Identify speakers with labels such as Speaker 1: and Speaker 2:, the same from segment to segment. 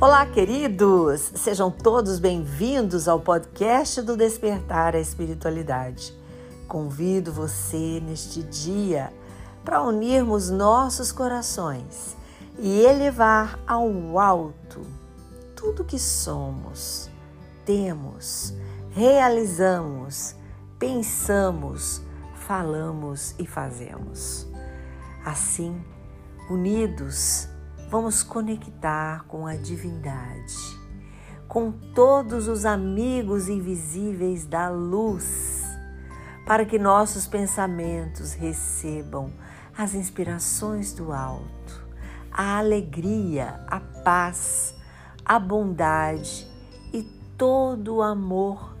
Speaker 1: Olá, queridos! Sejam todos bem-vindos ao podcast do Despertar a Espiritualidade. Convido você neste dia para unirmos nossos corações e elevar ao alto tudo que somos, temos, realizamos, pensamos, falamos e fazemos. Assim, unidos, vamos conectar com a divindade, com todos os amigos invisíveis da luz, para que nossos pensamentos recebam as inspirações do alto, a alegria, a paz, a bondade e todo o amor,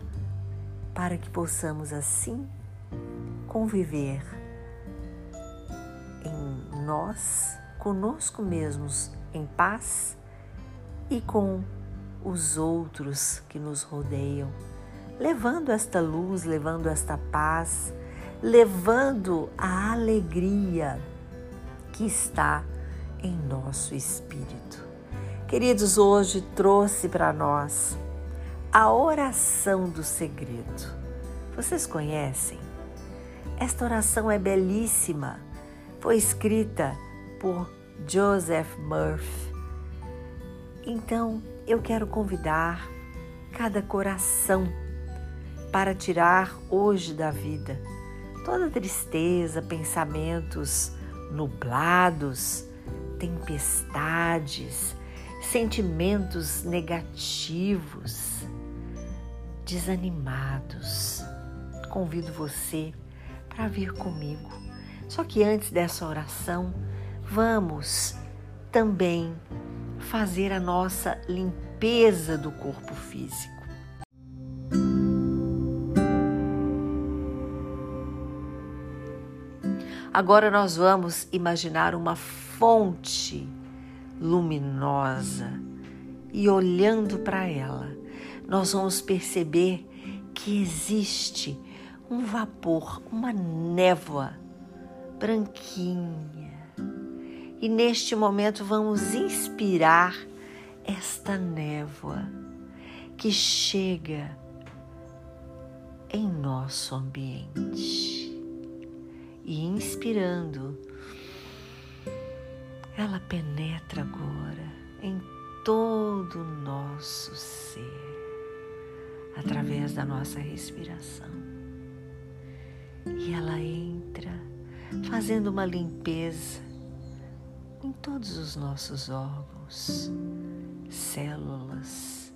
Speaker 1: para que possamos assim conviver em nós conosco mesmos em paz e com os outros que nos rodeiam, levando esta luz, levando esta paz, levando a alegria que está em nosso espírito. Queridos, hoje trouxe para nós a oração do segredo. Vocês conhecem? Esta oração é belíssima. Foi escrita por Joseph Murphy. Então, eu quero convidar cada coração para tirar hoje da vida toda tristeza, pensamentos nublados, tempestades, sentimentos negativos, desanimados. Convido você para vir comigo. Só que antes dessa oração, vamos também fazer a nossa limpeza do corpo físico. Agora nós vamos imaginar uma fonte luminosa e olhando para ela, nós vamos perceber que existe um vapor, uma névoa branquinha e neste momento vamos inspirar esta névoa que chega em nosso ambiente. E inspirando, ela penetra agora em todo o nosso ser, através da nossa respiração. E ela entra fazendo uma limpeza em todos os nossos órgãos, células,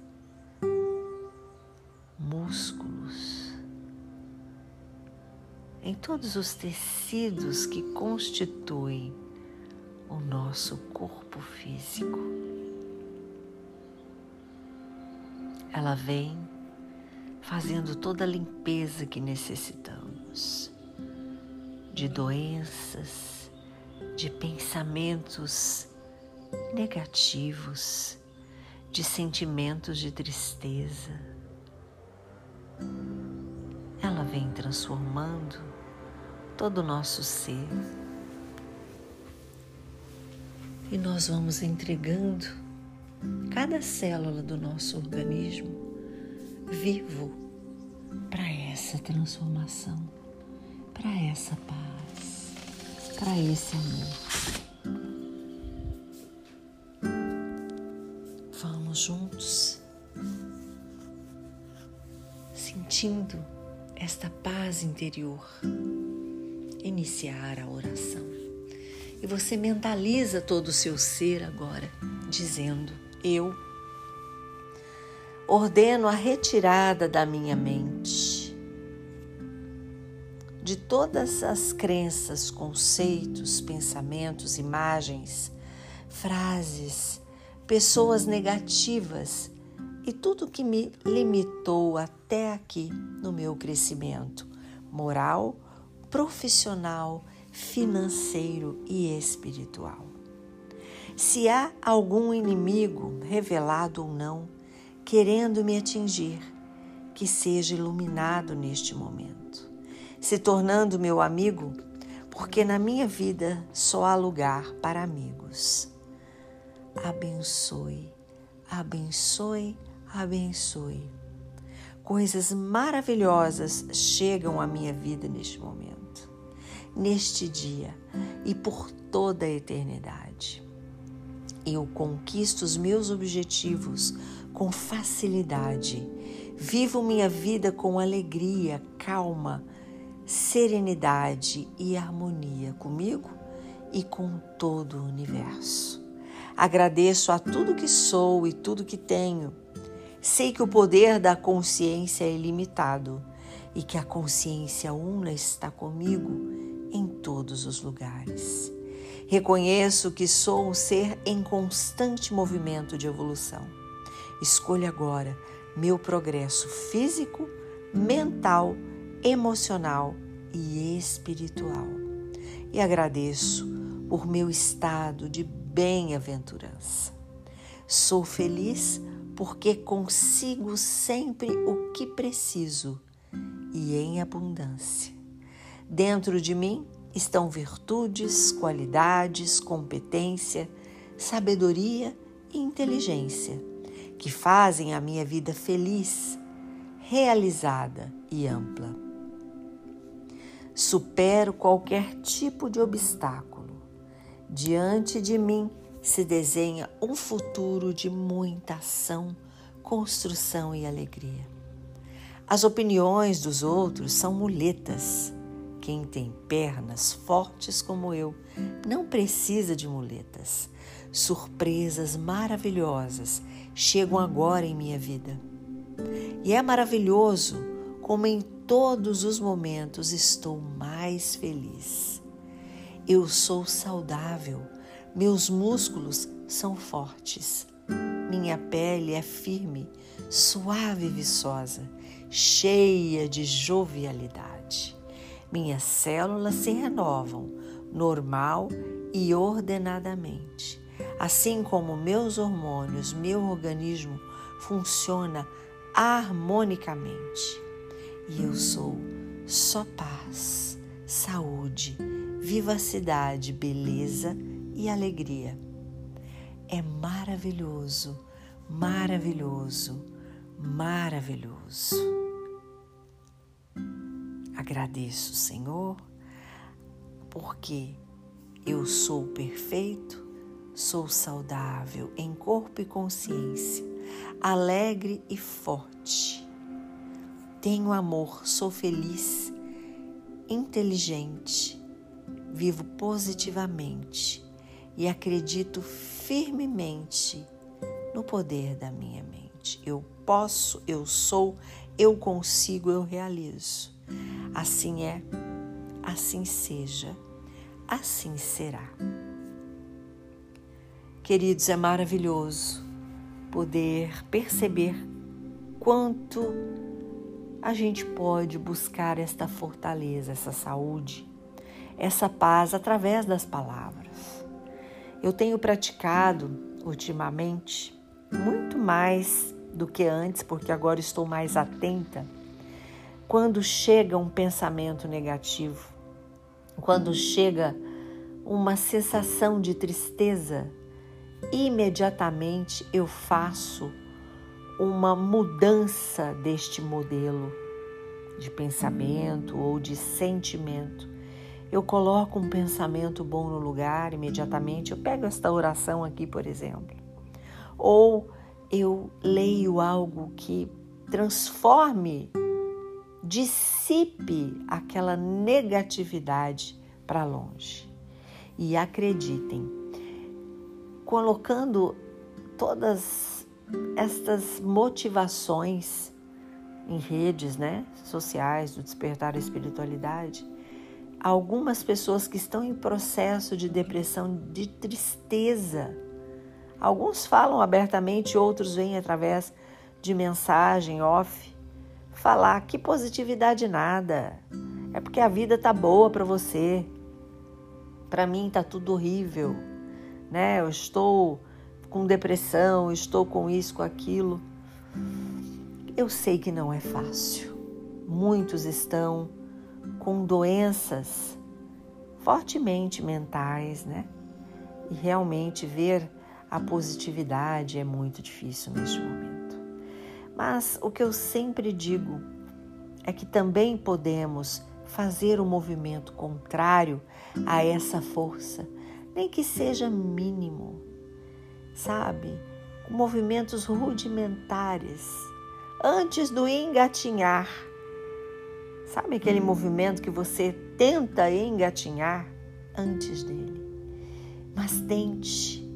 Speaker 1: músculos, em todos os tecidos que constituem o nosso corpo físico. Ela vem fazendo toda a limpeza que necessitamos de doenças, de pensamentos negativos, de sentimentos de tristeza. Ela vem transformando todo o nosso ser e nós vamos entregando cada célula do nosso organismo vivo para essa transformação, para essa paz para esse amor. Vamos juntos, sentindo esta paz interior, iniciar a oração. E você mentaliza todo o seu ser agora, dizendo: Eu ordeno a retirada da minha mente de todas as crenças, conceitos, pensamentos, imagens, frases, pessoas negativas e tudo que me limitou até aqui no meu crescimento moral, profissional, financeiro e espiritual. Se há algum inimigo, revelado ou não, querendo me atingir, que seja iluminado neste momento se tornando meu amigo, porque na minha vida só há lugar para amigos. Abençoe, abençoe, abençoe. Coisas maravilhosas chegam à minha vida neste momento, neste dia e por toda a eternidade. Eu conquisto os meus objetivos com facilidade. Vivo minha vida com alegria, calma, serenidade e harmonia comigo e com todo o universo. Agradeço a tudo que sou e tudo que tenho. Sei que o poder da consciência é ilimitado e que a consciência una está comigo em todos os lugares. Reconheço que sou um ser em constante movimento de evolução. Escolho agora meu progresso físico, mental, emocional e espiritual. E agradeço por meu estado de bem-aventurança. Sou feliz porque consigo sempre o que preciso e em abundância. Dentro de mim estão virtudes, qualidades, competência, sabedoria e inteligência que fazem a minha vida feliz, realizada e ampla. Supero qualquer tipo de obstáculo. Diante de mim se desenha um futuro de muita ação, construção e alegria. As opiniões dos outros são muletas quem tem pernas fortes como eu não precisa de muletas. Surpresas maravilhosas chegam agora em minha vida. E é maravilhoso como em todos os momentos estou mais feliz. Eu sou saudável, meus músculos são fortes, minha pele é firme, suave e viçosa, cheia de jovialidade. Minhas células se renovam normal e ordenadamente. Assim como meus hormônios, meu organismo funciona harmonicamente. E eu sou só paz, saúde, vivacidade, beleza e alegria. É maravilhoso, maravilhoso, maravilhoso. Agradeço, Senhor, porque eu sou perfeito, sou saudável em corpo e consciência, alegre e forte. Tenho amor, sou feliz, inteligente, vivo positivamente e acredito firmemente no poder da minha mente. Eu posso, eu sou, eu consigo, eu realizo. Assim é, assim seja, assim será. Queridos, é maravilhoso poder perceber quanto a gente pode buscar esta fortaleza, essa saúde, essa paz através das palavras. Eu tenho praticado ultimamente muito mais do que antes, porque agora estou mais atenta quando chega um pensamento negativo, quando chega uma sensação de tristeza, imediatamente eu faço uma mudança deste modelo de pensamento ou de sentimento. Eu coloco um pensamento bom no lugar, imediatamente eu pego esta oração aqui, por exemplo. Ou eu leio algo que transforme dissipe aquela negatividade para longe. E acreditem, colocando todas estas motivações em redes né, sociais do despertar a espiritualidade, algumas pessoas que estão em processo de depressão, de tristeza, alguns falam abertamente, outros vêm através de mensagem off, falar que positividade nada. É porque a vida tá boa para você. Para mim tá tudo horrível, né? Eu estou com depressão, estou com isso, com aquilo. Eu sei que não é fácil. Muitos estão com doenças fortemente mentais, né? E realmente ver a positividade é muito difícil neste momento. Mas o que eu sempre digo é que também podemos fazer o um movimento contrário a essa força, nem que seja mínimo, sabe? Movimentos rudimentares, antes do engatinhar. Sabe aquele movimento que você tenta engatinhar antes dele? Mas tente,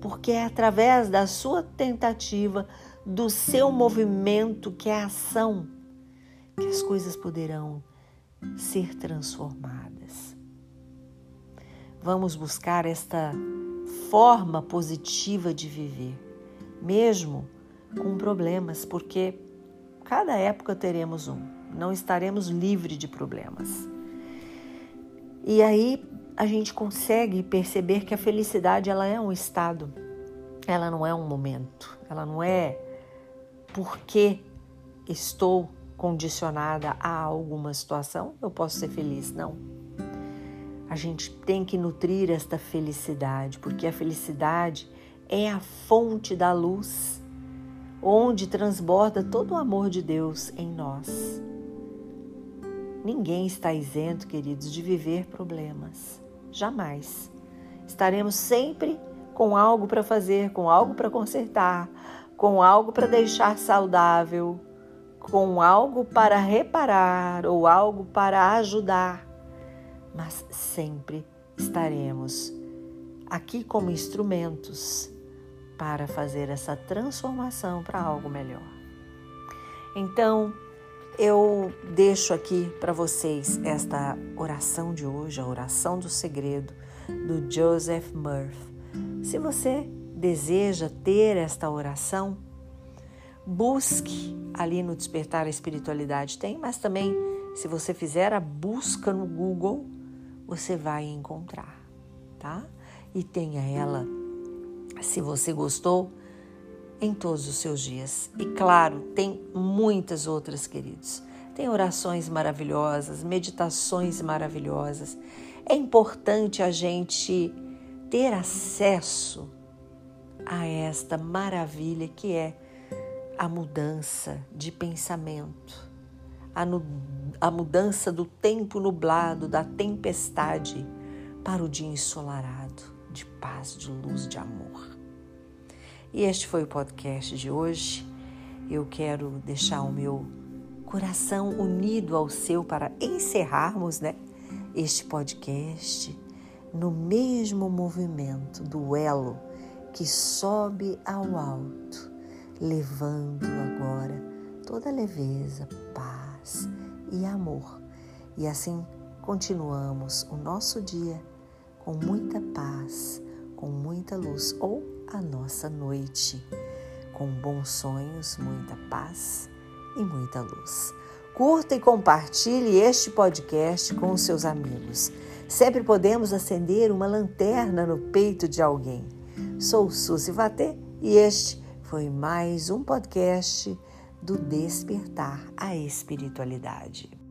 Speaker 1: porque é através da sua tentativa, do seu movimento, que é a ação, que as coisas poderão ser transformadas. Vamos buscar esta forma positiva de viver, mesmo com problemas, porque cada época teremos um, não estaremos livres de problemas. E aí a gente consegue perceber que a felicidade ela é um estado, ela não é um momento, ela não é porque estou condicionada a alguma situação, eu posso ser feliz. Não. A gente tem que nutrir esta felicidade, porque a felicidade é a fonte da luz, onde transborda todo o amor de Deus em nós. Ninguém está isento, queridos, de viver problemas. Jamais. Estaremos sempre com algo para fazer, com algo para consertar, com algo para deixar saudável, com algo para reparar ou algo para ajudar, mas sempre estaremos aqui como instrumentos para fazer essa transformação para algo melhor. Então, eu deixo aqui para vocês esta oração de hoje, a oração do segredo do Joseph Murphy. Se você deseja ter esta oração, Busque ali no Despertar a Espiritualidade tem, mas também se você fizer a busca no Google, você vai encontrar, tá? E tenha ela, se você gostou, em todos os seus dias. E claro, tem muitas outras, queridos. Tem orações maravilhosas, meditações maravilhosas. É importante a gente ter acesso a esta maravilha que é a mudança de pensamento, a, no, a mudança do tempo nublado, da tempestade, para o dia ensolarado, de paz, de luz, de amor. E este foi o podcast de hoje. Eu quero deixar o meu coração unido ao seu para encerrarmos né, este podcast no mesmo movimento do elo que sobe ao alto levando agora toda leveza, paz e amor. E assim continuamos o nosso dia com muita paz, com muita luz ou a nossa noite com bons sonhos, muita paz e muita luz. Curta e compartilhe este podcast com os seus amigos. Sempre podemos acender uma lanterna no peito de alguém. Sou Suzy Vatê e este foi mais um podcast do Despertar a Espiritualidade.